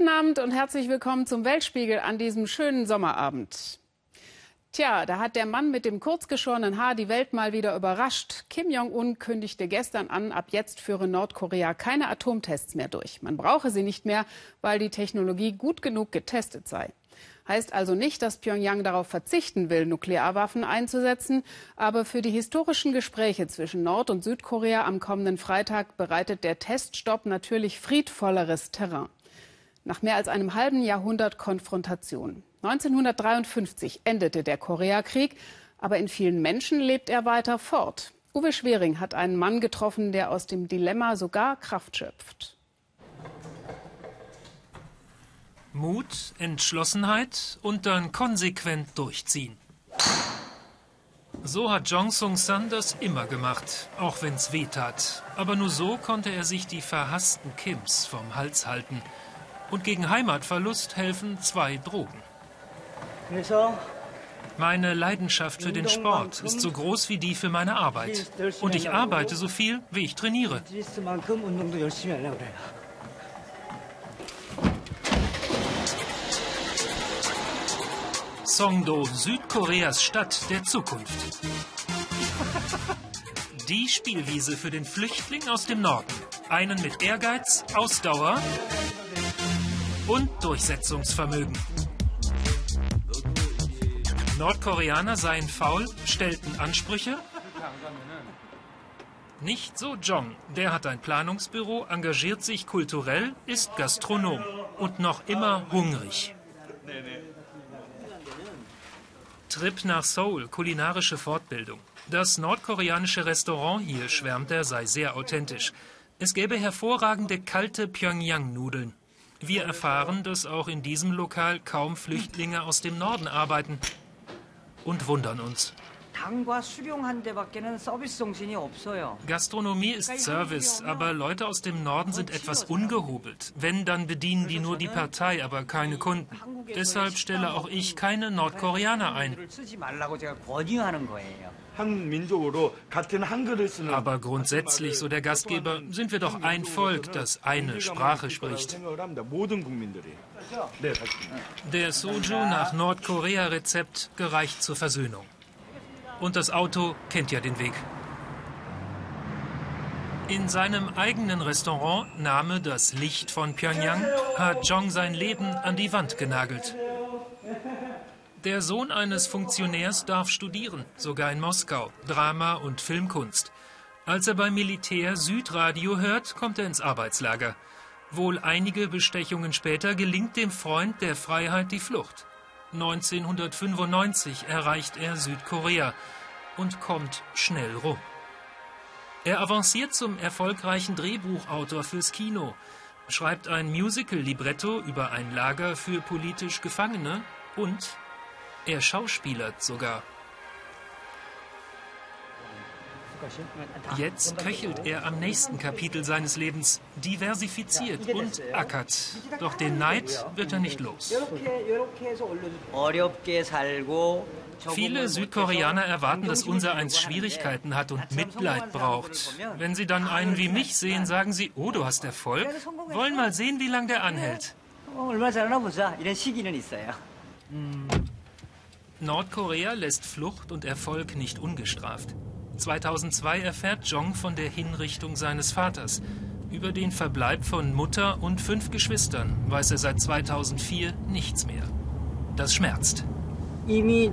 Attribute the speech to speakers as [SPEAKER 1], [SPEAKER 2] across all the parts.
[SPEAKER 1] Guten Abend und herzlich willkommen zum Weltspiegel an diesem schönen Sommerabend. Tja, da hat der Mann mit dem kurzgeschorenen Haar die Welt mal wieder überrascht. Kim Jong-un kündigte gestern an, ab jetzt führe Nordkorea keine Atomtests mehr durch. Man brauche sie nicht mehr, weil die Technologie gut genug getestet sei. Heißt also nicht, dass Pyongyang darauf verzichten will, Nuklearwaffen einzusetzen. Aber für die historischen Gespräche zwischen Nord- und Südkorea am kommenden Freitag bereitet der Teststopp natürlich friedvolleres Terrain. Nach mehr als einem halben Jahrhundert Konfrontation. 1953 endete der Koreakrieg, aber in vielen Menschen lebt er weiter fort. Uwe Schwering hat einen Mann getroffen, der aus dem Dilemma sogar Kraft schöpft.
[SPEAKER 2] Mut, Entschlossenheit und dann konsequent durchziehen. So hat Jong Sung San das immer gemacht, auch wenn's weh tat. Aber nur so konnte er sich die verhassten Kims vom Hals halten. Und gegen Heimatverlust helfen zwei Drogen. Meine Leidenschaft für den Sport ist so groß wie die für meine Arbeit. Und ich arbeite so viel, wie ich trainiere. Songdo, Südkoreas Stadt der Zukunft. Die Spielwiese für den Flüchtling aus dem Norden. Einen mit Ehrgeiz, Ausdauer und Durchsetzungsvermögen. Nordkoreaner seien faul, stellten Ansprüche. Nicht so Jong. Der hat ein Planungsbüro, engagiert sich kulturell, ist Gastronom und noch immer hungrig. Trip nach Seoul, kulinarische Fortbildung. Das nordkoreanische Restaurant hier, schwärmt er, sei sehr authentisch. Es gäbe hervorragende kalte Pyongyang-Nudeln. Wir erfahren, dass auch in diesem Lokal kaum Flüchtlinge aus dem Norden arbeiten und wundern uns. Gastronomie ist Service, aber Leute aus dem Norden sind etwas ungehobelt. Wenn, dann bedienen die nur die Partei, aber keine Kunden. Deshalb stelle auch ich keine Nordkoreaner ein. Aber grundsätzlich, so der Gastgeber, sind wir doch ein Volk, das eine Sprache spricht. Der Soju nach Nordkorea-Rezept gereicht zur Versöhnung. Und das Auto kennt ja den Weg. In seinem eigenen Restaurant, Name das Licht von Pyongyang, hat Jong sein Leben an die Wand genagelt. Der Sohn eines Funktionärs darf studieren, sogar in Moskau, Drama und Filmkunst. Als er beim Militär Südradio hört, kommt er ins Arbeitslager. Wohl einige Bestechungen später gelingt dem Freund der Freiheit die Flucht. 1995 erreicht er Südkorea und kommt schnell rum. Er avanciert zum erfolgreichen Drehbuchautor fürs Kino, schreibt ein Musical-Libretto über ein Lager für politisch Gefangene und er schauspielert sogar. Jetzt köchelt er am nächsten Kapitel seines Lebens, diversifiziert und ackert. Doch den Neid wird er nicht los. Viele Südkoreaner erwarten, dass unser eins Schwierigkeiten hat und Mitleid braucht. Wenn sie dann einen wie mich sehen, sagen sie, oh, du hast Erfolg. Wollen mal sehen, wie lange der anhält. Nordkorea lässt Flucht und Erfolg nicht ungestraft. 2002 erfährt Jong von der Hinrichtung seines Vaters. Über den Verbleib von Mutter und fünf Geschwistern weiß er seit 2004 nichts mehr. Das schmerzt. Die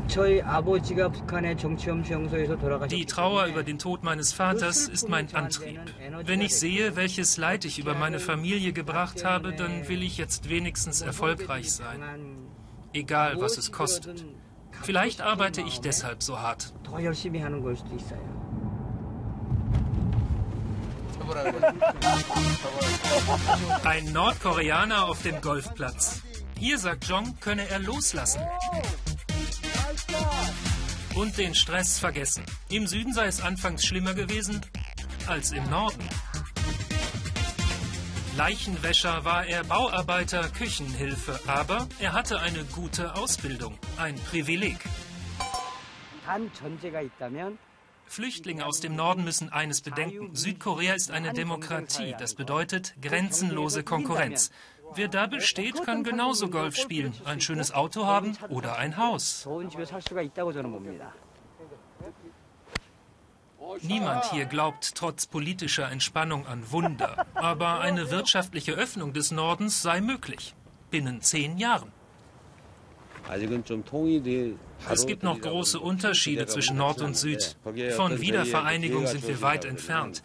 [SPEAKER 2] Trauer über den Tod meines Vaters ist mein Antrieb. Wenn ich sehe, welches Leid ich über meine Familie gebracht habe, dann will ich jetzt wenigstens erfolgreich sein. Egal, was es kostet. Vielleicht arbeite ich deshalb so hart. Ein Nordkoreaner auf dem Golfplatz. Hier, sagt Jong, könne er loslassen. Und den Stress vergessen. Im Süden sei es anfangs schlimmer gewesen als im Norden. Leichenwäscher war er Bauarbeiter, Küchenhilfe, aber er hatte eine gute Ausbildung, ein Privileg. Flüchtlinge aus dem Norden müssen eines bedenken. Südkorea ist eine Demokratie. Das bedeutet grenzenlose Konkurrenz. Wer da besteht, kann genauso Golf spielen, ein schönes Auto haben oder ein Haus. Niemand hier glaubt trotz politischer Entspannung an Wunder. Aber eine wirtschaftliche Öffnung des Nordens sei möglich. Binnen zehn Jahren. Es gibt noch große Unterschiede zwischen Nord und Süd. Von Wiedervereinigung sind wir weit entfernt.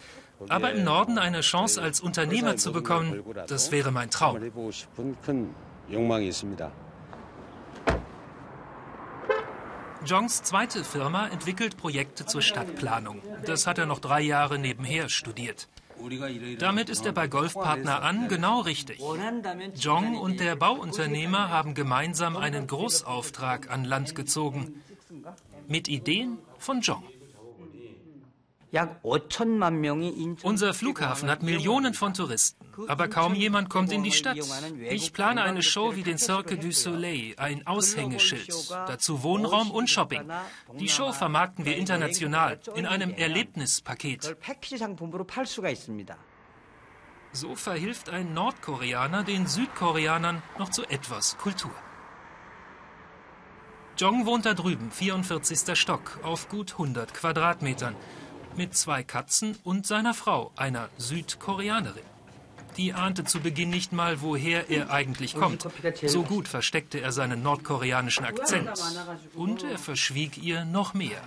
[SPEAKER 2] Aber im Norden eine Chance als Unternehmer zu bekommen, das wäre mein Traum. Jongs zweite Firma entwickelt Projekte zur Stadtplanung. Das hat er noch drei Jahre nebenher studiert. Damit ist er bei Golfpartner an genau richtig. Jong und der Bauunternehmer haben gemeinsam einen Großauftrag an Land gezogen. Mit Ideen von Jong. Unser Flughafen hat Millionen von Touristen, aber kaum jemand kommt in die Stadt. Ich plane eine Show wie den Cirque du Soleil, ein Aushängeschild, dazu Wohnraum und Shopping. Die Show vermarkten wir international in einem Erlebnispaket. So verhilft ein Nordkoreaner den Südkoreanern noch zu etwas Kultur. Jong wohnt da drüben, 44. Stock, auf gut 100 Quadratmetern mit zwei Katzen und seiner Frau, einer Südkoreanerin. Die ahnte zu Beginn nicht mal, woher er eigentlich kommt. So gut versteckte er seinen nordkoreanischen Akzent. Und er verschwieg ihr noch mehr.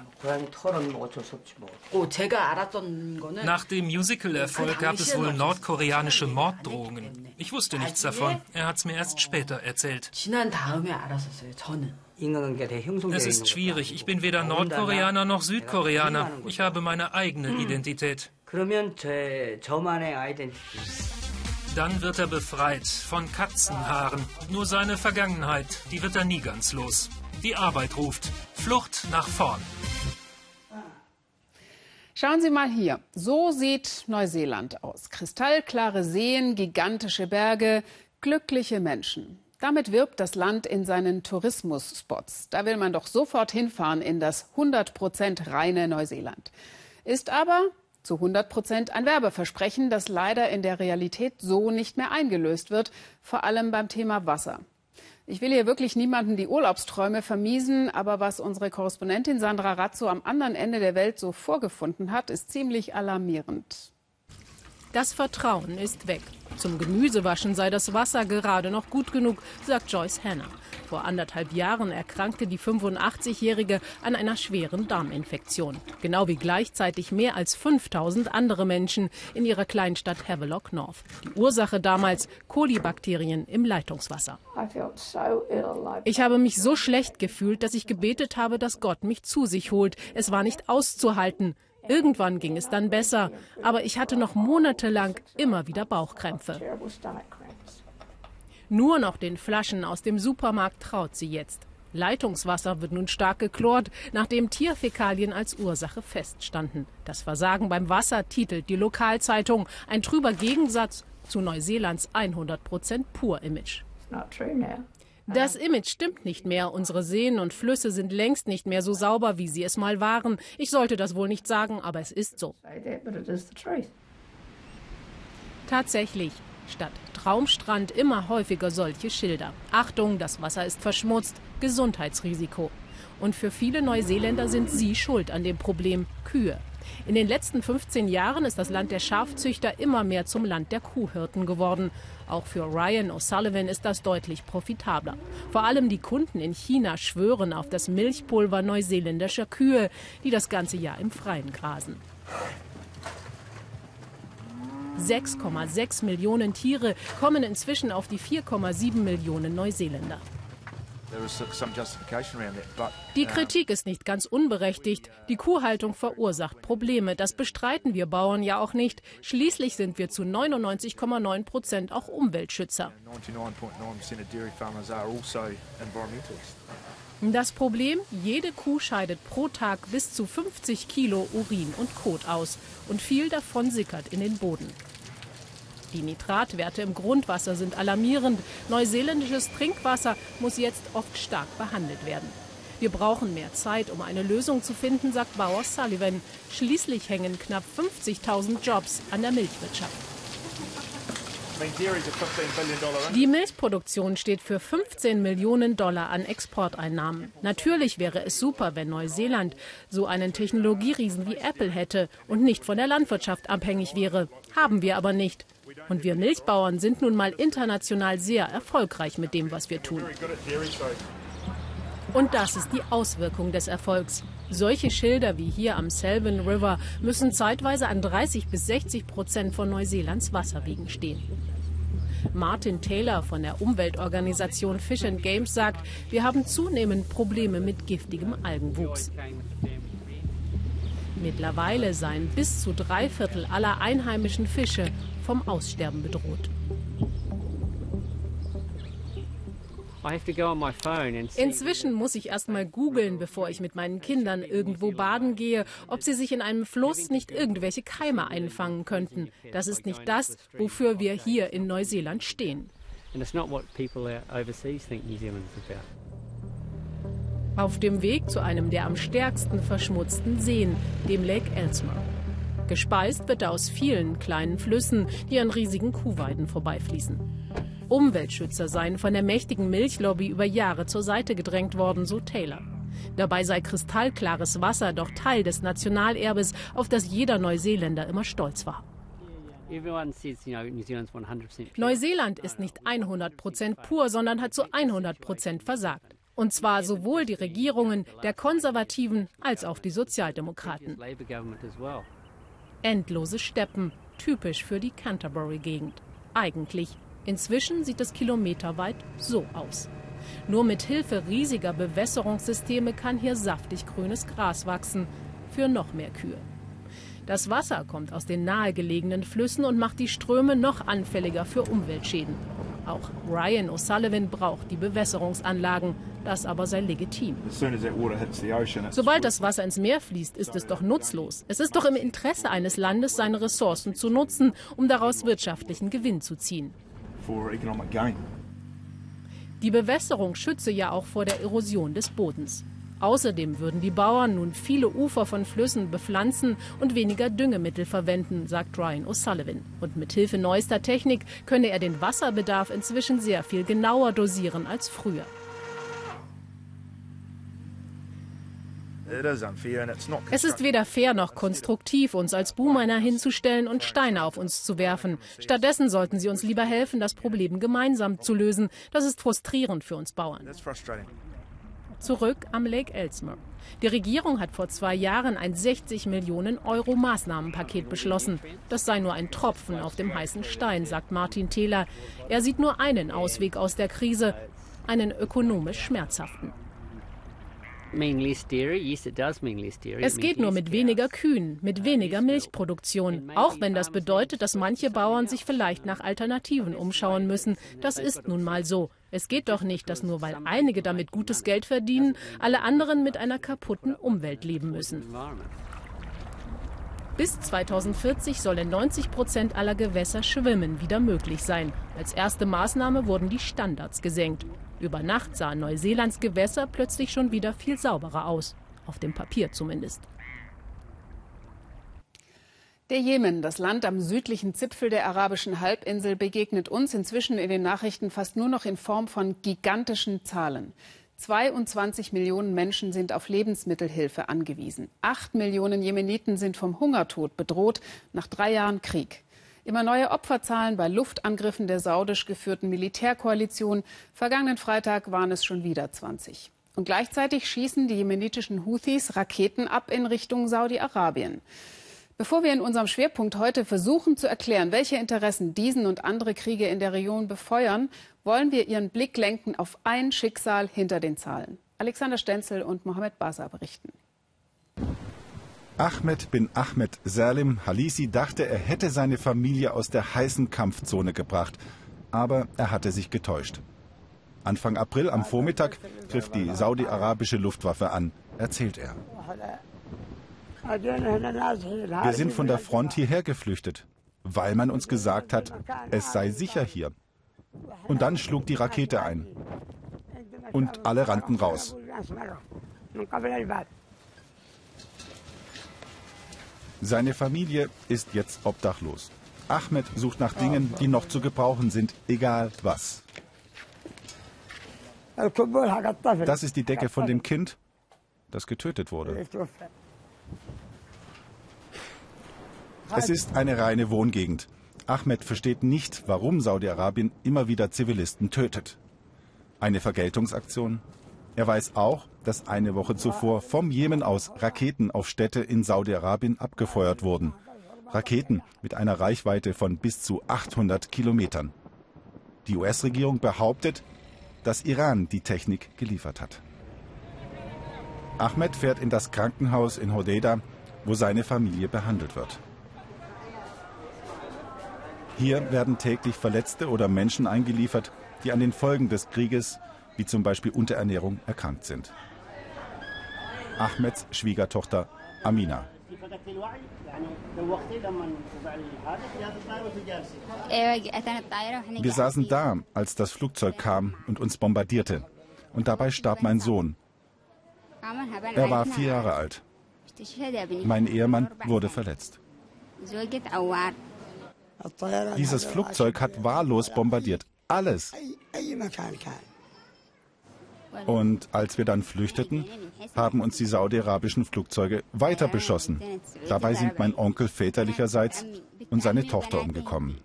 [SPEAKER 2] Nach dem Musical-Erfolg gab es wohl nordkoreanische Morddrohungen. Ich wusste nichts davon. Er hat es mir erst später erzählt. Es ist schwierig. Ich bin weder Nordkoreaner noch Südkoreaner. Ich habe meine eigene Identität. Dann wird er befreit von Katzenhaaren. Nur seine Vergangenheit, die wird er nie ganz los. Die Arbeit ruft. Flucht nach vorn.
[SPEAKER 1] Schauen Sie mal hier. So sieht Neuseeland aus. Kristallklare Seen, gigantische Berge, glückliche Menschen. Damit wirbt das Land in seinen Tourismusspots. Da will man doch sofort hinfahren in das 100 Prozent reine Neuseeland. Ist aber zu 100 Prozent ein Werbeversprechen, das leider in der Realität so nicht mehr eingelöst wird, vor allem beim Thema Wasser. Ich will hier wirklich niemanden die Urlaubsträume vermiesen, aber was unsere Korrespondentin Sandra Razzo am anderen Ende der Welt so vorgefunden hat, ist ziemlich alarmierend.
[SPEAKER 3] Das Vertrauen ist weg. Zum Gemüsewaschen sei das Wasser gerade noch gut genug, sagt Joyce Hanna. Vor anderthalb Jahren erkrankte die 85-Jährige an einer schweren Darminfektion. Genau wie gleichzeitig mehr als 5000 andere Menschen in ihrer Kleinstadt Havelock North. Die Ursache damals Kolibakterien im Leitungswasser. Ich habe mich so schlecht gefühlt, dass ich gebetet habe, dass Gott mich zu sich holt. Es war nicht auszuhalten. Irgendwann ging es dann besser, aber ich hatte noch monatelang immer wieder Bauchkrämpfe. Nur noch den Flaschen aus dem Supermarkt traut sie jetzt. Leitungswasser wird nun stark geklort, nachdem Tierfäkalien als Ursache feststanden. Das Versagen beim Wasser titelt die Lokalzeitung. Ein trüber Gegensatz zu Neuseelands 100% Pur-Image. Das Image stimmt nicht mehr. Unsere Seen und Flüsse sind längst nicht mehr so sauber, wie sie es mal waren. Ich sollte das wohl nicht sagen, aber es ist so. Tatsächlich. Statt Traumstrand immer häufiger solche Schilder. Achtung, das Wasser ist verschmutzt. Gesundheitsrisiko. Und für viele Neuseeländer sind sie schuld an dem Problem Kühe. In den letzten 15 Jahren ist das Land der Schafzüchter immer mehr zum Land der Kuhhirten geworden. Auch für Ryan O'Sullivan ist das deutlich profitabler. Vor allem die Kunden in China schwören auf das Milchpulver neuseeländischer Kühe, die das ganze Jahr im Freien grasen. 6,6 Millionen Tiere kommen inzwischen auf die 4,7 Millionen Neuseeländer. Die Kritik ist nicht ganz unberechtigt. Die Kuhhaltung verursacht Probleme. Das bestreiten wir Bauern ja auch nicht. Schließlich sind wir zu 99,9 Prozent auch Umweltschützer. Also das Problem, jede Kuh scheidet pro Tag bis zu 50 Kilo Urin und Kot aus und viel davon sickert in den Boden. Die Nitratwerte im Grundwasser sind alarmierend. Neuseeländisches Trinkwasser muss jetzt oft stark behandelt werden. Wir brauchen mehr Zeit, um eine Lösung zu finden, sagt Bauer Sullivan. Schließlich hängen knapp 50.000 Jobs an der Milchwirtschaft. Die Milchproduktion steht für 15 Millionen Dollar an Exporteinnahmen. Natürlich wäre es super, wenn Neuseeland so einen Technologieriesen wie Apple hätte und nicht von der Landwirtschaft abhängig wäre. Haben wir aber nicht. Und wir Milchbauern sind nun mal international sehr erfolgreich mit dem, was wir tun. Und das ist die Auswirkung des Erfolgs. Solche Schilder wie hier am Selwyn River müssen zeitweise an 30 bis 60 Prozent von Neuseelands Wasserwegen stehen. Martin Taylor von der Umweltorganisation Fish and Games sagt, wir haben zunehmend Probleme mit giftigem Algenwuchs. Mittlerweile seien bis zu drei Viertel aller einheimischen Fische vom Aussterben bedroht. Inzwischen muss ich erst mal googeln, bevor ich mit meinen Kindern irgendwo baden gehe, ob sie sich in einem Fluss nicht irgendwelche Keime einfangen könnten. Das ist nicht das, wofür wir hier in Neuseeland stehen. Auf dem Weg zu einem der am stärksten verschmutzten Seen, dem Lake Ellesmere. Gespeist wird er aus vielen kleinen Flüssen, die an riesigen Kuhweiden vorbeifließen. Umweltschützer seien von der mächtigen Milchlobby über Jahre zur Seite gedrängt worden, so Taylor. Dabei sei kristallklares Wasser doch Teil des Nationalerbes, auf das jeder Neuseeländer immer stolz war. Neuseeland ist nicht 100 Prozent pur, sondern hat zu 100 Prozent versagt. Und zwar sowohl die Regierungen der Konservativen als auch die Sozialdemokraten. Endlose Steppen, typisch für die Canterbury-Gegend. Eigentlich Inzwischen sieht es kilometerweit so aus. Nur mit Hilfe riesiger Bewässerungssysteme kann hier saftig grünes Gras wachsen für noch mehr Kühe. Das Wasser kommt aus den nahegelegenen Flüssen und macht die Ströme noch anfälliger für Umweltschäden. Auch Ryan O'Sullivan braucht die Bewässerungsanlagen, das aber sei legitim. Sobald das Wasser ins Meer fließt, ist es doch nutzlos. Es ist doch im Interesse eines Landes, seine Ressourcen zu nutzen, um daraus wirtschaftlichen Gewinn zu ziehen. Die Bewässerung schütze ja auch vor der Erosion des Bodens. Außerdem würden die Bauern nun viele Ufer von Flüssen bepflanzen und weniger Düngemittel verwenden, sagt Ryan O'Sullivan. Und mit Hilfe neuester Technik könne er den Wasserbedarf inzwischen sehr viel genauer dosieren als früher. Es ist weder fair noch konstruktiv, uns als Buhmänner hinzustellen und Steine auf uns zu werfen. Stattdessen sollten sie uns lieber helfen, das Problem gemeinsam zu lösen. Das ist frustrierend für uns Bauern. Zurück am Lake Ellesmere. Die Regierung hat vor zwei Jahren ein 60 Millionen Euro Maßnahmenpaket beschlossen. Das sei nur ein Tropfen auf dem heißen Stein, sagt Martin Thieler. Er sieht nur einen Ausweg aus der Krise, einen ökonomisch schmerzhaften. Es geht nur mit weniger Kühen, mit weniger Milchproduktion, auch wenn das bedeutet, dass manche Bauern sich vielleicht nach Alternativen umschauen müssen. Das ist nun mal so. Es geht doch nicht, dass nur weil einige damit gutes Geld verdienen, alle anderen mit einer kaputten Umwelt leben müssen. Bis 2040 sollen 90 Prozent aller Gewässer schwimmen wieder möglich sein. Als erste Maßnahme wurden die Standards gesenkt. Über Nacht sahen Neuseelands Gewässer plötzlich schon wieder viel sauberer aus. Auf dem Papier zumindest.
[SPEAKER 1] Der Jemen, das Land am südlichen Zipfel der arabischen Halbinsel, begegnet uns inzwischen in den Nachrichten fast nur noch in Form von gigantischen Zahlen. 22 Millionen Menschen sind auf Lebensmittelhilfe angewiesen. Acht Millionen Jemeniten sind vom Hungertod bedroht nach drei Jahren Krieg. Immer neue Opferzahlen bei Luftangriffen der saudisch geführten Militärkoalition. Vergangenen Freitag waren es schon wieder 20. Und gleichzeitig schießen die jemenitischen Houthis Raketen ab in Richtung Saudi-Arabien. Bevor wir in unserem Schwerpunkt heute versuchen zu erklären, welche Interessen diesen und andere Kriege in der Region befeuern, wollen wir Ihren Blick lenken auf ein Schicksal hinter den Zahlen. Alexander Stenzel und Mohamed Basa berichten.
[SPEAKER 4] Ahmed bin Ahmed Salim Halisi dachte, er hätte seine Familie aus der heißen Kampfzone gebracht. Aber er hatte sich getäuscht. Anfang April am Vormittag griff die saudi-arabische Luftwaffe an, erzählt er. Wir sind von der Front hierher geflüchtet, weil man uns gesagt hat, es sei sicher hier. Und dann schlug die Rakete ein. Und alle rannten raus. Seine Familie ist jetzt obdachlos. Ahmed sucht nach Dingen, die noch zu gebrauchen sind, egal was. Das ist die Decke von dem Kind, das getötet wurde. Es ist eine reine Wohngegend. Ahmed versteht nicht, warum Saudi-Arabien immer wieder Zivilisten tötet. Eine Vergeltungsaktion? Er weiß auch, dass eine Woche zuvor vom Jemen aus Raketen auf Städte in Saudi-Arabien abgefeuert wurden. Raketen mit einer Reichweite von bis zu 800 Kilometern. Die US-Regierung behauptet, dass Iran die Technik geliefert hat. Ahmed fährt in das Krankenhaus in Hodeida, wo seine Familie behandelt wird. Hier werden täglich Verletzte oder Menschen eingeliefert, die an den Folgen des Krieges, wie zum Beispiel Unterernährung, erkrankt sind. Ahmeds Schwiegertochter Amina. Wir saßen da, als das Flugzeug kam und uns bombardierte. Und dabei starb mein Sohn. Er war vier Jahre alt. Mein Ehemann wurde verletzt. Dieses Flugzeug hat wahllos bombardiert. Alles. Und als wir dann flüchteten, haben uns die saudi-arabischen Flugzeuge weiter beschossen. Dabei sind mein Onkel väterlicherseits und seine Tochter umgekommen.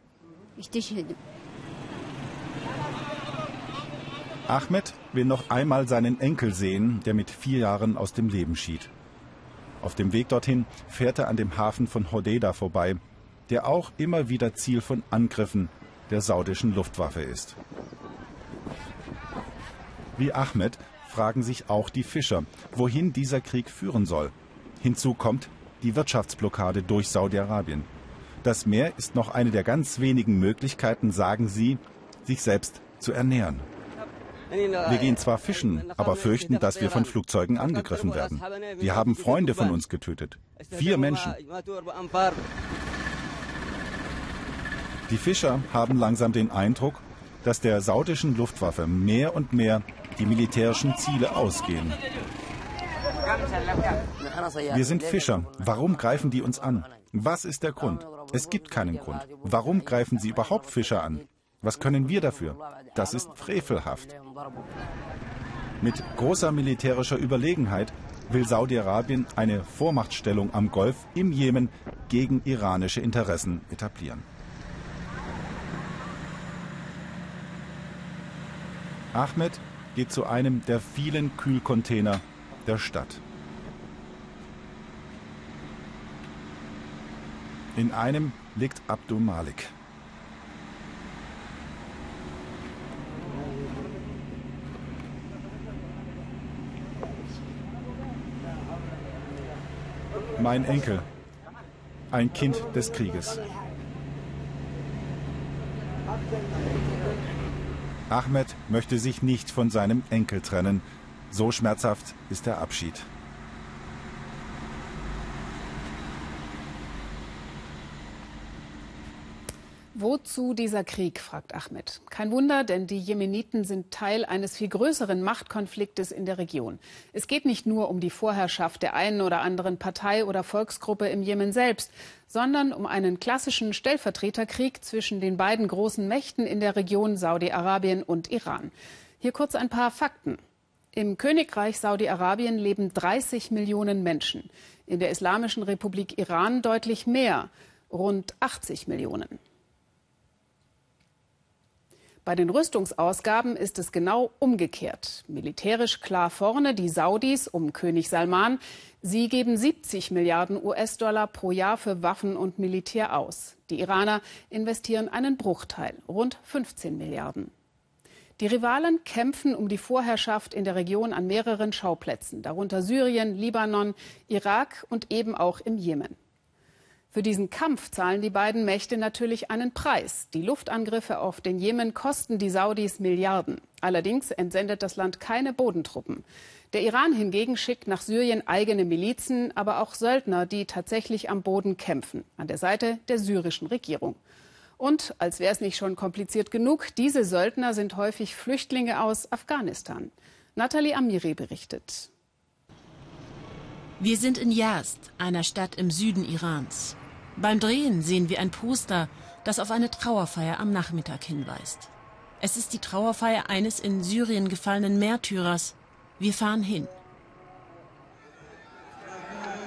[SPEAKER 4] Ahmed will noch einmal seinen Enkel sehen, der mit vier Jahren aus dem Leben schied. Auf dem Weg dorthin fährt er an dem Hafen von Hodeida vorbei, der auch immer wieder Ziel von Angriffen der saudischen Luftwaffe ist. Wie Ahmed fragen sich auch die Fischer, wohin dieser Krieg führen soll. Hinzu kommt die Wirtschaftsblockade durch Saudi-Arabien. Das Meer ist noch eine der ganz wenigen Möglichkeiten, sagen sie, sich selbst zu ernähren. Wir gehen zwar fischen, aber fürchten, dass wir von Flugzeugen angegriffen werden. Wir haben Freunde von uns getötet. Vier Menschen. Die Fischer haben langsam den Eindruck, dass der saudischen Luftwaffe mehr und mehr die militärischen Ziele ausgehen. Wir sind Fischer. Warum greifen die uns an? Was ist der Grund? Es gibt keinen Grund. Warum greifen sie überhaupt Fischer an? Was können wir dafür? Das ist frevelhaft. Mit großer militärischer Überlegenheit will Saudi-Arabien eine Vormachtstellung am Golf im Jemen gegen iranische Interessen etablieren. Ahmed geht zu einem der vielen Kühlcontainer der Stadt. In einem liegt Abdul Malik. Mein Enkel, ein Kind des Krieges. Ahmed möchte sich nicht von seinem Enkel trennen. So schmerzhaft ist der Abschied.
[SPEAKER 1] Wozu dieser Krieg, fragt Ahmed. Kein Wunder, denn die Jemeniten sind Teil eines viel größeren Machtkonfliktes in der Region. Es geht nicht nur um die Vorherrschaft der einen oder anderen Partei oder Volksgruppe im Jemen selbst, sondern um einen klassischen Stellvertreterkrieg zwischen den beiden großen Mächten in der Region Saudi-Arabien und Iran. Hier kurz ein paar Fakten. Im Königreich Saudi-Arabien leben 30 Millionen Menschen, in der Islamischen Republik Iran deutlich mehr, rund 80 Millionen. Bei den Rüstungsausgaben ist es genau umgekehrt. Militärisch klar vorne die Saudis um König Salman. Sie geben 70 Milliarden US-Dollar pro Jahr für Waffen und Militär aus. Die Iraner investieren einen Bruchteil, rund 15 Milliarden. Die Rivalen kämpfen um die Vorherrschaft in der Region an mehreren Schauplätzen, darunter Syrien, Libanon, Irak und eben auch im Jemen. Für diesen Kampf zahlen die beiden Mächte natürlich einen Preis. Die Luftangriffe auf den Jemen kosten die Saudis Milliarden. Allerdings entsendet das Land keine Bodentruppen. Der Iran hingegen schickt nach Syrien eigene Milizen, aber auch Söldner, die tatsächlich am Boden kämpfen, an der Seite der syrischen Regierung. Und, als wäre es nicht schon kompliziert genug, diese Söldner sind häufig Flüchtlinge aus Afghanistan. Nathalie Amiri berichtet.
[SPEAKER 5] Wir sind in Yazd, einer Stadt im Süden Irans. Beim Drehen sehen wir ein Poster, das auf eine Trauerfeier am Nachmittag hinweist. Es ist die Trauerfeier eines in Syrien gefallenen Märtyrers. Wir fahren hin.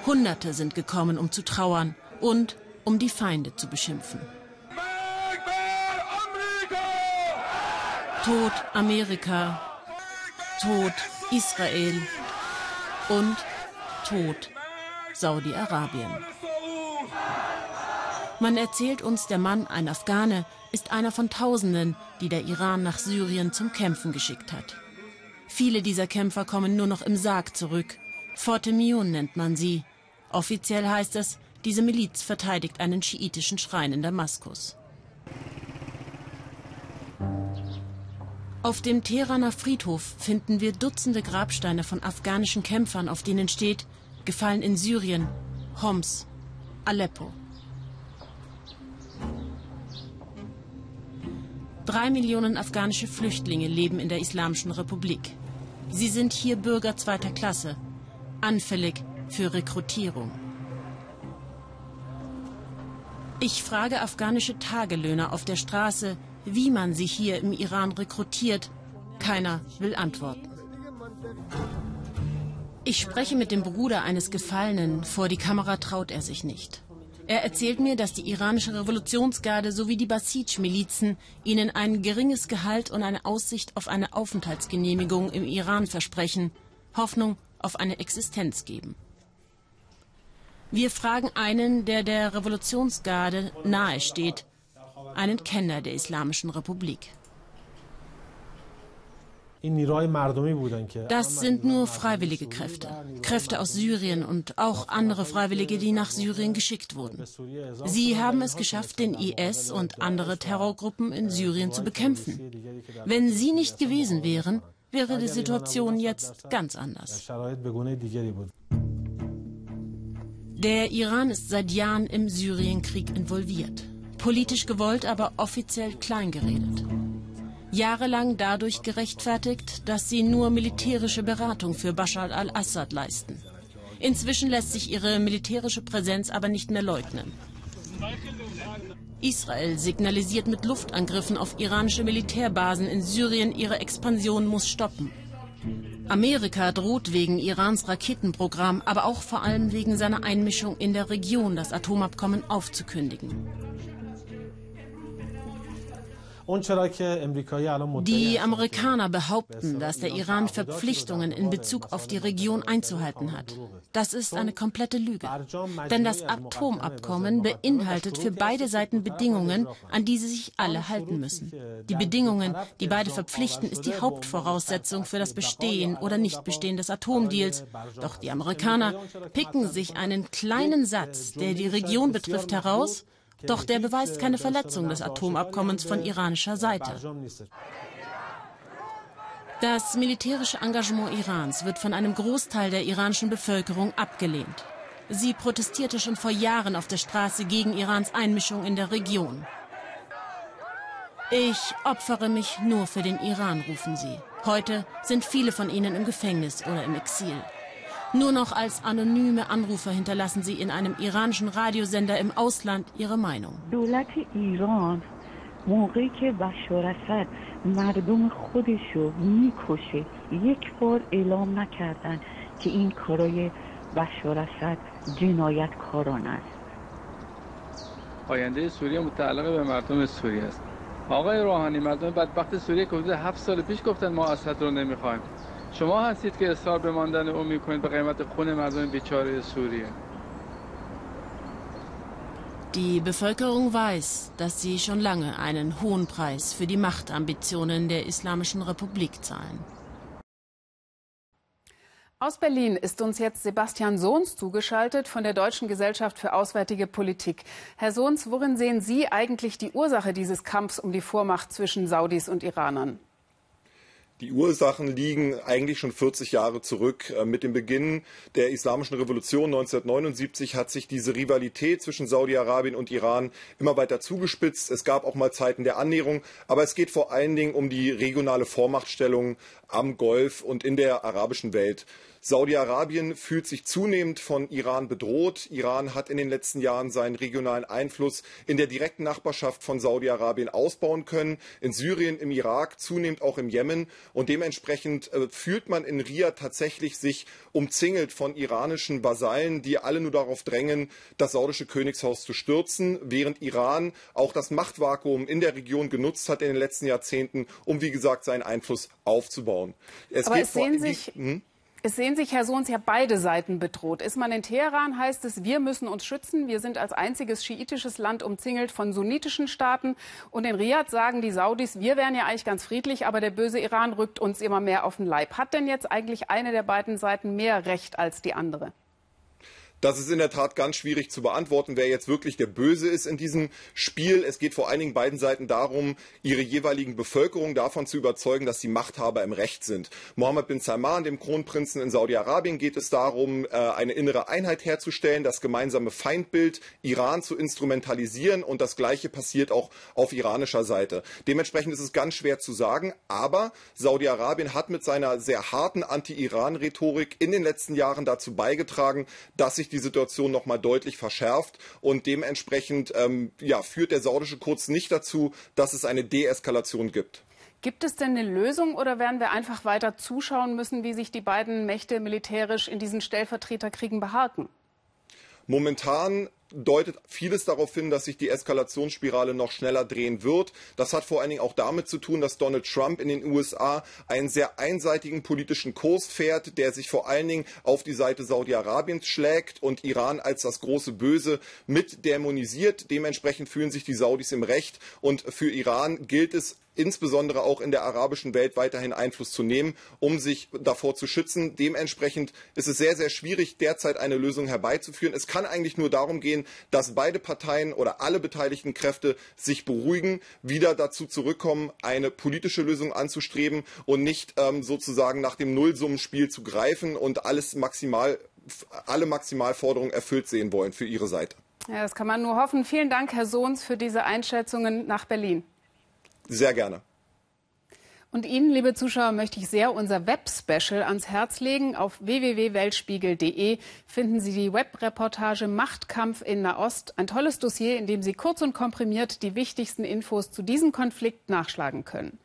[SPEAKER 5] Hunderte sind gekommen, um zu trauern und um die Feinde zu beschimpfen. Tod Amerika, Tod Israel und Tod Saudi-Arabien. Man erzählt uns, der Mann, ein Afghane, ist einer von Tausenden, die der Iran nach Syrien zum Kämpfen geschickt hat. Viele dieser Kämpfer kommen nur noch im Sarg zurück. Fortemion nennt man sie. Offiziell heißt es, diese Miliz verteidigt einen schiitischen Schrein in Damaskus. Auf dem Teheraner Friedhof finden wir Dutzende Grabsteine von afghanischen Kämpfern, auf denen steht, gefallen in Syrien, Homs, Aleppo. Drei Millionen afghanische Flüchtlinge leben in der Islamischen Republik. Sie sind hier Bürger zweiter Klasse, anfällig für Rekrutierung. Ich frage afghanische Tagelöhner auf der Straße, wie man sie hier im Iran rekrutiert. Keiner will antworten. Ich spreche mit dem Bruder eines Gefallenen. Vor die Kamera traut er sich nicht. Er erzählt mir, dass die iranische Revolutionsgarde sowie die Basij-Milizen ihnen ein geringes Gehalt und eine Aussicht auf eine Aufenthaltsgenehmigung im Iran versprechen, Hoffnung auf eine Existenz geben. Wir fragen einen, der der Revolutionsgarde nahesteht, einen Kenner der Islamischen Republik. Das sind nur freiwillige Kräfte, Kräfte aus Syrien und auch andere Freiwillige, die nach Syrien geschickt wurden. Sie haben es geschafft, den IS und andere Terrorgruppen in Syrien zu bekämpfen. Wenn sie nicht gewesen wären, wäre die Situation jetzt ganz anders. Der Iran ist seit Jahren im Syrienkrieg involviert. Politisch gewollt, aber offiziell kleingeredet jahrelang dadurch gerechtfertigt, dass sie nur militärische Beratung für Bashar al-Assad leisten. Inzwischen lässt sich ihre militärische Präsenz aber nicht mehr leugnen. Israel signalisiert mit Luftangriffen auf iranische Militärbasen in Syrien, ihre Expansion muss stoppen. Amerika droht wegen Irans Raketenprogramm, aber auch vor allem wegen seiner Einmischung in der Region das Atomabkommen aufzukündigen. Die Amerikaner behaupten, dass der Iran Verpflichtungen in Bezug auf die Region einzuhalten hat. Das ist eine komplette Lüge. Denn das Atomabkommen beinhaltet für beide Seiten Bedingungen, an die sie sich alle halten müssen. Die Bedingungen, die beide verpflichten, ist die Hauptvoraussetzung für das Bestehen oder Nichtbestehen des Atomdeals. Doch die Amerikaner picken sich einen kleinen Satz, der die Region betrifft, heraus doch der beweist keine Verletzung des Atomabkommens von iranischer Seite. Das militärische Engagement Irans wird von einem Großteil der iranischen Bevölkerung abgelehnt. Sie protestierte schon vor Jahren auf der Straße gegen Irans Einmischung in der Region. Ich opfere mich nur für den Iran, rufen sie. Heute sind viele von ihnen im Gefängnis oder im Exil. Nur noch als anonyme Anrufer hinterlassen sie in einem iranischen Radiosender im Ausland ihre Meinung. موقعی که بشار اسد مردم خودش رو میکشه یک بار اعلام نکردن که این کارای بشار اسد جنایت کاران است آینده سوریه متعلق به مردم سوریه است آقای روحانی مردم بدبخت سوریه که حدود هفت سال پیش گفتن ما اسد رو نمیخوایم شما هستید که اصرار به ماندن او میکنید به قیمت خون مردم بیچاره سوریه Die Bevölkerung weiß, dass sie schon lange einen hohen Preis für die Machtambitionen der Islamischen Republik zahlen.
[SPEAKER 1] Aus Berlin ist uns jetzt Sebastian Sohns zugeschaltet von der Deutschen Gesellschaft für Auswärtige Politik. Herr Sohns, worin sehen Sie eigentlich die Ursache dieses Kampfs um die Vormacht zwischen Saudis und Iranern?
[SPEAKER 6] Die Ursachen liegen eigentlich schon 40 Jahre zurück. Äh, mit dem Beginn der Islamischen Revolution 1979 hat sich diese Rivalität zwischen Saudi-Arabien und Iran immer weiter zugespitzt. Es gab auch mal Zeiten der Annäherung, aber es geht vor allen Dingen um die regionale Vormachtstellung am Golf und in der arabischen Welt. Saudi-Arabien fühlt sich zunehmend von Iran bedroht. Iran hat in den letzten Jahren seinen regionalen Einfluss in der direkten Nachbarschaft von Saudi-Arabien ausbauen können, in Syrien, im Irak, zunehmend auch im Jemen. Und dementsprechend äh, fühlt man in Riyadh tatsächlich sich umzingelt von iranischen Vasallen, die alle nur darauf drängen, das saudische Königshaus zu stürzen, während Iran auch das Machtvakuum in der Region genutzt hat in den letzten Jahrzehnten, um wie gesagt seinen Einfluss aufzubauen.
[SPEAKER 1] Es Aber es sehen sich hm? Es sehen sich, Herr Sohns, ja beide Seiten bedroht. Ist man in Teheran, heißt es, wir müssen uns schützen. Wir sind als einziges schiitisches Land umzingelt von sunnitischen Staaten. Und in Riyadh sagen die Saudis, wir wären ja eigentlich ganz friedlich, aber der böse Iran rückt uns immer mehr auf den Leib. Hat denn jetzt eigentlich eine der beiden Seiten mehr Recht als die andere?
[SPEAKER 6] Das ist in der Tat ganz schwierig zu beantworten, wer jetzt wirklich der Böse ist in diesem Spiel. Es geht vor allen Dingen beiden Seiten darum, ihre jeweiligen Bevölkerung davon zu überzeugen, dass sie Machthaber im Recht sind. Mohammed bin Salman, dem Kronprinzen in Saudi-Arabien, geht es darum, äh, eine innere Einheit herzustellen, das gemeinsame Feindbild Iran zu instrumentalisieren und das Gleiche passiert auch auf iranischer Seite. Dementsprechend ist es ganz schwer zu sagen, aber Saudi-Arabien hat mit seiner sehr harten Anti-Iran-Rhetorik in den letzten Jahren dazu beigetragen, dass sich die Situation noch mal deutlich verschärft und dementsprechend ähm, ja, führt der saudische Kurz nicht dazu, dass es eine Deeskalation gibt.
[SPEAKER 1] Gibt es denn eine Lösung oder werden wir einfach weiter zuschauen müssen, wie sich die beiden Mächte militärisch in diesen Stellvertreterkriegen behaken?
[SPEAKER 6] Momentan deutet vieles darauf hin, dass sich die Eskalationsspirale noch schneller drehen wird. Das hat vor allen Dingen auch damit zu tun, dass Donald Trump in den USA einen sehr einseitigen politischen Kurs fährt, der sich vor allen Dingen auf die Seite Saudi-Arabiens schlägt und Iran als das große Böse mit dämonisiert. Dementsprechend fühlen sich die Saudis im Recht und für Iran gilt es insbesondere auch in der arabischen Welt weiterhin Einfluss zu nehmen, um sich davor zu schützen. Dementsprechend ist es sehr, sehr schwierig, derzeit eine Lösung herbeizuführen. Es kann eigentlich nur darum gehen, dass beide Parteien oder alle beteiligten Kräfte sich beruhigen, wieder dazu zurückkommen, eine politische Lösung anzustreben und nicht ähm, sozusagen nach dem Nullsummenspiel zu greifen und alles maximal, alle Maximalforderungen erfüllt sehen wollen für ihre Seite.
[SPEAKER 1] Ja, das kann man nur hoffen. Vielen Dank, Herr Sohns, für diese Einschätzungen nach Berlin.
[SPEAKER 6] Sehr gerne.
[SPEAKER 1] Und Ihnen, liebe Zuschauer, möchte ich sehr unser Web-Special ans Herz legen. Auf www.weltspiegel.de finden Sie die Webreportage Machtkampf in Nahost. Ein tolles Dossier, in dem Sie kurz und komprimiert die wichtigsten Infos zu diesem Konflikt nachschlagen können.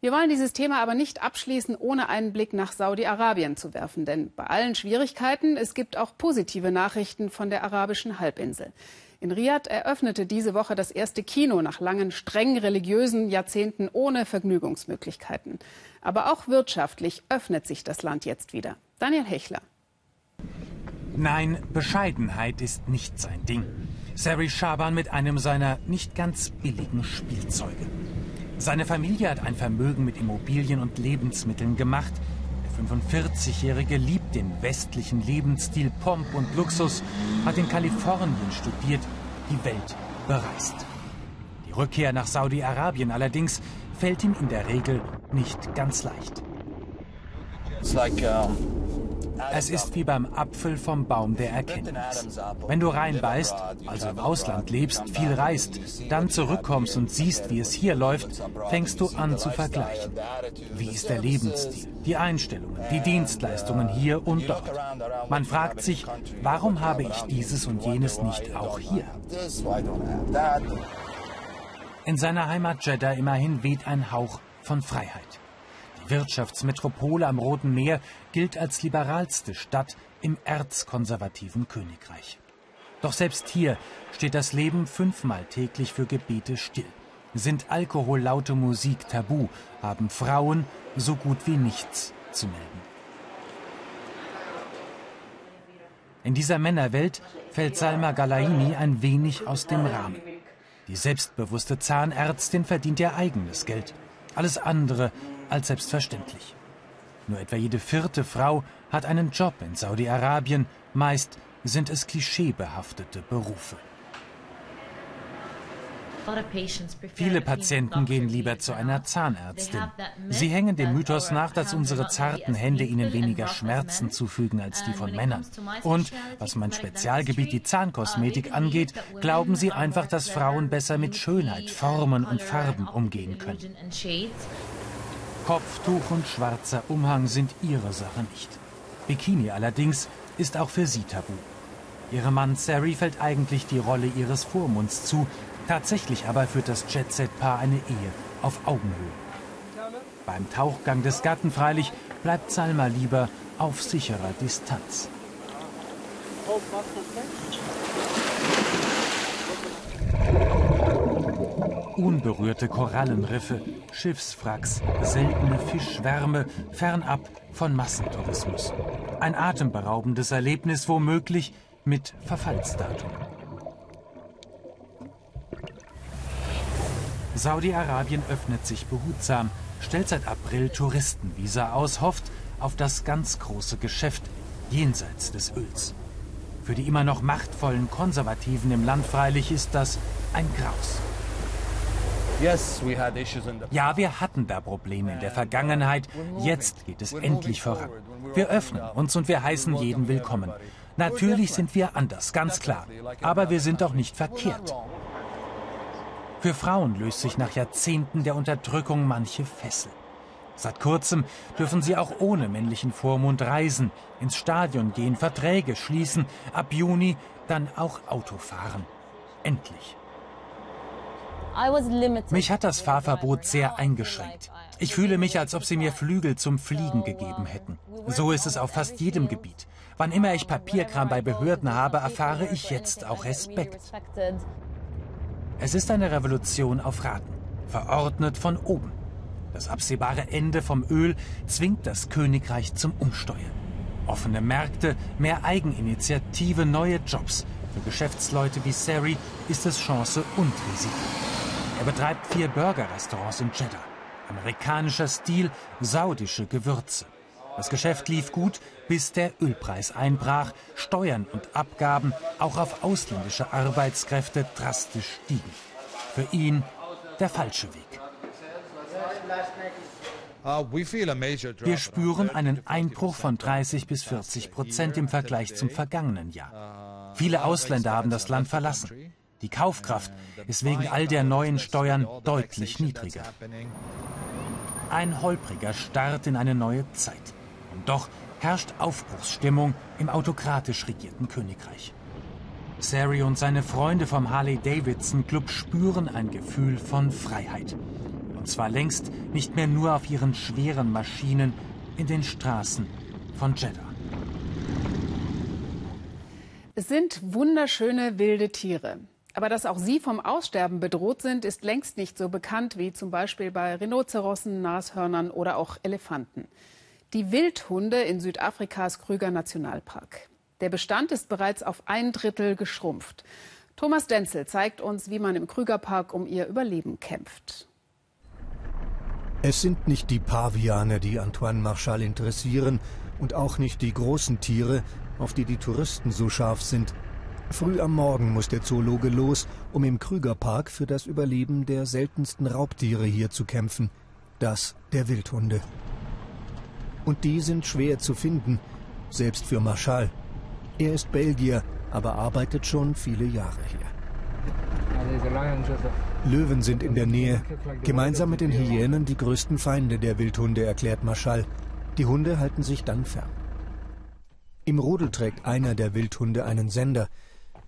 [SPEAKER 1] Wir wollen dieses Thema aber nicht abschließen, ohne einen Blick nach Saudi-Arabien zu werfen. Denn bei allen Schwierigkeiten, es gibt auch positive Nachrichten von der arabischen Halbinsel. In Riad eröffnete diese Woche das erste Kino nach langen, streng religiösen Jahrzehnten ohne Vergnügungsmöglichkeiten. Aber auch wirtschaftlich öffnet sich das Land jetzt wieder. Daniel Hechler.
[SPEAKER 7] Nein, Bescheidenheit ist nicht sein Ding. Sari Schaban mit einem seiner nicht ganz billigen Spielzeuge. Seine Familie hat ein Vermögen mit Immobilien und Lebensmitteln gemacht, 45-Jährige liebt den westlichen Lebensstil, Pomp und Luxus, hat in Kalifornien studiert, die Welt bereist. Die Rückkehr nach Saudi-Arabien allerdings fällt ihm in der Regel nicht ganz leicht. It's like, um es ist wie beim Apfel vom Baum der Erkenntnis. Wenn du reinbeißt, also im Ausland lebst, viel reist, dann zurückkommst und siehst, wie es hier läuft, fängst du an zu vergleichen. Wie ist der Lebensstil, die Einstellungen, die Dienstleistungen hier und dort? Man fragt sich, warum habe ich dieses und jenes nicht auch hier? In seiner Heimat Jeddah immerhin weht ein Hauch von Freiheit. Wirtschaftsmetropole am Roten Meer, gilt als liberalste Stadt im erzkonservativen Königreich. Doch selbst hier steht das Leben fünfmal täglich für Gebete still. Sind Alkohol, laute Musik tabu, haben Frauen so gut wie nichts zu melden. In dieser Männerwelt fällt Salma Galaini ein wenig aus dem Rahmen. Die selbstbewusste Zahnärztin verdient ihr eigenes Geld. Alles andere als selbstverständlich. Nur etwa jede vierte Frau hat einen Job in Saudi-Arabien, meist sind es klischeebehaftete Berufe. Viele Patienten gehen lieber zu einer Zahnärztin. Sie hängen dem Mythos nach, dass unsere zarten Hände ihnen weniger Schmerzen zufügen als die von Männern. Und was mein Spezialgebiet die Zahnkosmetik angeht, glauben sie einfach, dass Frauen besser mit Schönheit, Formen und Farben umgehen können. Kopftuch und schwarzer Umhang sind ihre Sache nicht. Bikini allerdings ist auch für sie tabu. Ihrem Mann Sari fällt eigentlich die Rolle ihres Vormunds zu. Tatsächlich aber führt das Jet-Set-Paar eine Ehe auf Augenhöhe. Beim Tauchgang des Gatten freilich bleibt Salma lieber auf sicherer Distanz. Unberührte Korallenriffe, Schiffswracks, seltene Fischschwärme, fernab von Massentourismus. Ein atemberaubendes Erlebnis, womöglich mit Verfallsdatum. Saudi-Arabien öffnet sich behutsam, stellt seit April Touristenvisa aus, hofft auf das ganz große Geschäft jenseits des Öls. Für die immer noch machtvollen Konservativen im Land freilich ist das ein Graus. Ja, wir hatten da Probleme in der Vergangenheit. Jetzt geht es endlich voran. Wir öffnen uns und wir heißen jeden willkommen. Natürlich sind wir anders, ganz klar. Aber wir sind auch nicht verkehrt. Für Frauen löst sich nach Jahrzehnten der Unterdrückung manche Fessel. Seit kurzem dürfen sie auch ohne männlichen Vormund reisen, ins Stadion gehen, Verträge schließen, ab Juni dann auch Auto fahren. Endlich. Mich hat das Fahrverbot sehr eingeschränkt. Ich fühle mich, als ob sie mir Flügel zum Fliegen gegeben hätten. So ist es auf fast jedem Gebiet. Wann immer ich Papierkram bei Behörden habe, erfahre ich jetzt auch Respekt. Es ist eine Revolution auf Raten, verordnet von oben. Das absehbare Ende vom Öl zwingt das Königreich zum Umsteuern. Offene Märkte, mehr Eigeninitiative, neue Jobs. Für Geschäftsleute wie Sari ist es Chance und Risiko. Er betreibt vier Burger-Restaurants in Jeddah. Amerikanischer Stil, saudische Gewürze. Das Geschäft lief gut, bis der Ölpreis einbrach, Steuern und Abgaben auch auf ausländische Arbeitskräfte drastisch stiegen. Für ihn der falsche Weg. Wir spüren einen Einbruch von 30 bis 40 Prozent im Vergleich zum vergangenen Jahr. Viele Ausländer haben das Land verlassen. Die Kaufkraft ist wegen all der neuen Steuern deutlich niedriger. Ein holpriger Start in eine neue Zeit. Und doch herrscht Aufbruchsstimmung im autokratisch regierten Königreich. Sari und seine Freunde vom Harley-Davidson-Club spüren ein Gefühl von Freiheit. Und zwar längst nicht mehr nur auf ihren schweren Maschinen in den Straßen von Jeddah.
[SPEAKER 1] Es sind wunderschöne wilde Tiere. Aber dass auch sie vom Aussterben bedroht sind, ist längst nicht so bekannt wie zum Beispiel bei Rhinozerossen, Nashörnern oder auch Elefanten. Die Wildhunde in Südafrikas Krüger Nationalpark. Der Bestand ist bereits auf ein Drittel geschrumpft. Thomas Denzel zeigt uns, wie man im Krügerpark um ihr Überleben kämpft.
[SPEAKER 8] Es sind nicht die Paviane, die Antoine Marchal interessieren und auch nicht die großen Tiere, auf die die Touristen so scharf sind. Früh am Morgen muss der Zoologe los, um im Krügerpark für das Überleben der seltensten Raubtiere hier zu kämpfen, das der Wildhunde. Und die sind schwer zu finden, selbst für Marchal. Er ist Belgier, aber arbeitet schon viele Jahre hier. Löwen sind in der Nähe. Gemeinsam mit den Hyänen die größten Feinde der Wildhunde, erklärt Marschall. Die Hunde halten sich dann fern. Im Rudel trägt einer der Wildhunde einen Sender.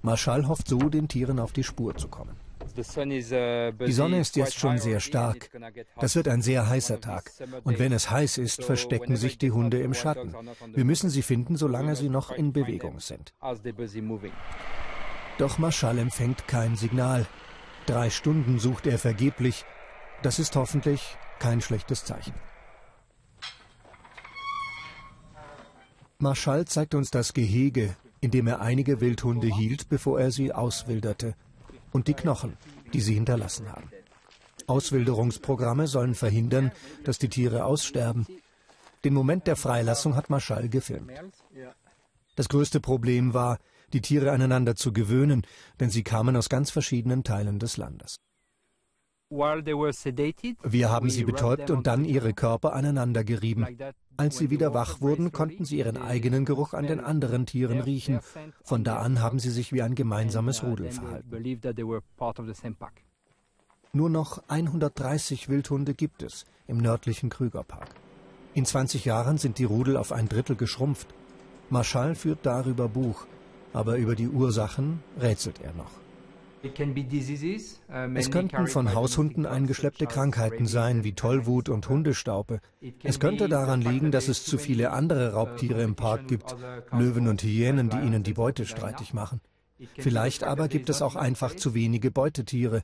[SPEAKER 8] Marschall hofft so, den Tieren auf die Spur zu kommen. Die Sonne ist jetzt schon sehr stark. Das wird ein sehr heißer Tag. Und wenn es heiß ist, verstecken sich die Hunde im Schatten. Wir müssen sie finden, solange sie noch in Bewegung sind. Doch Marschall empfängt kein Signal. Drei Stunden sucht er vergeblich. Das ist hoffentlich kein schlechtes Zeichen. Marschall zeigt uns das Gehege, in dem er einige Wildhunde hielt, bevor er sie auswilderte. Und die Knochen, die sie hinterlassen haben. Auswilderungsprogramme sollen verhindern, dass die Tiere aussterben. Den Moment der Freilassung hat Marschall gefilmt. Das größte Problem war, die Tiere aneinander zu gewöhnen, denn sie kamen aus ganz verschiedenen Teilen des Landes. Wir haben sie betäubt und dann ihre Körper aneinander gerieben. Als sie wieder wach wurden, konnten sie ihren eigenen Geruch an den anderen Tieren riechen. Von da an haben sie sich wie ein gemeinsames uh, Rudel verhalten. Nur noch 130 Wildhunde gibt es im nördlichen Krügerpark. In 20 Jahren sind die Rudel auf ein Drittel geschrumpft. Marschall führt darüber Buch, aber über die Ursachen rätselt er noch.
[SPEAKER 9] Uh,
[SPEAKER 8] es könnten von Haushunden eingeschleppte Krankheiten sein, wie Tollwut und Hundestaupe. Es könnte daran liegen, dass es zu viele andere Raubtiere im Park gibt, Löwen und Hyänen, die ihnen die Beute streitig machen. Vielleicht aber gibt es auch einfach zu wenige Beutetiere.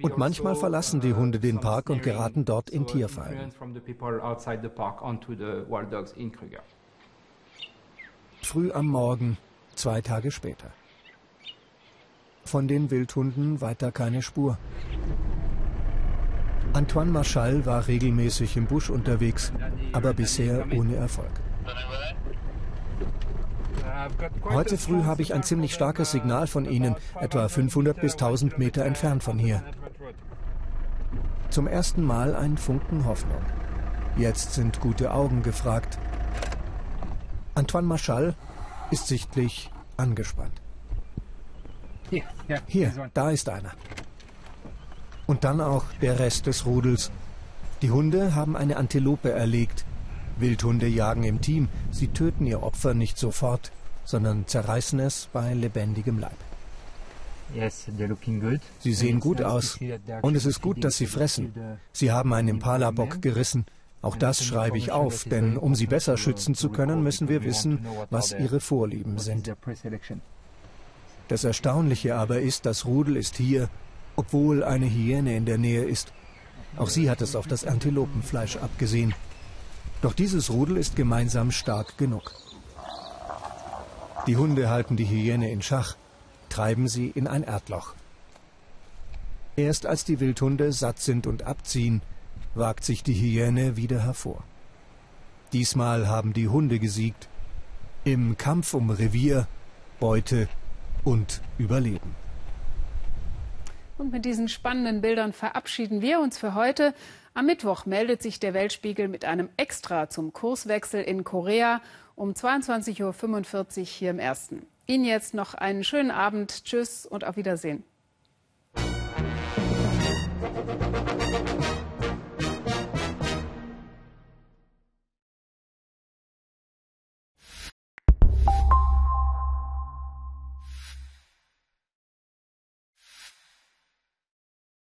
[SPEAKER 8] Und manchmal verlassen die Hunde den Park und geraten dort in Tierfallen. Früh am Morgen, zwei Tage später. Von den Wildhunden weiter keine Spur. Antoine Marchal war regelmäßig im Busch unterwegs, aber bisher ohne Erfolg. Heute früh habe ich ein ziemlich starkes Signal von Ihnen, etwa 500 bis 1000 Meter entfernt von hier. Zum ersten Mal ein Funken Hoffnung. Jetzt sind gute Augen gefragt. Antoine Marchal ist sichtlich angespannt. Hier, da ist einer. Und dann auch der Rest des Rudels. Die Hunde haben eine Antilope erlegt. Wildhunde jagen im Team. Sie töten ihr Opfer nicht sofort, sondern zerreißen es bei lebendigem Leib. Sie sehen gut aus. Und es ist gut, dass sie fressen. Sie haben einen Impala-Bock gerissen. Auch das schreibe ich auf, denn um sie besser schützen zu können, müssen wir wissen, was ihre Vorlieben sind. Das Erstaunliche aber ist, das Rudel ist hier, obwohl eine Hyäne in der Nähe ist. Auch sie hat es auf das Antilopenfleisch abgesehen. Doch dieses Rudel ist gemeinsam stark genug. Die Hunde halten die Hyäne in Schach, treiben sie in ein Erdloch. Erst als die Wildhunde satt sind und abziehen, wagt sich die Hyäne wieder hervor. Diesmal haben die Hunde gesiegt. Im Kampf um Revier, Beute und Überleben.
[SPEAKER 1] Und mit diesen spannenden Bildern verabschieden wir uns für heute. Am Mittwoch meldet sich der Weltspiegel mit einem Extra zum Kurswechsel in Korea um 22.45 Uhr hier im Ersten. Ihnen jetzt noch einen schönen Abend. Tschüss und auf Wiedersehen.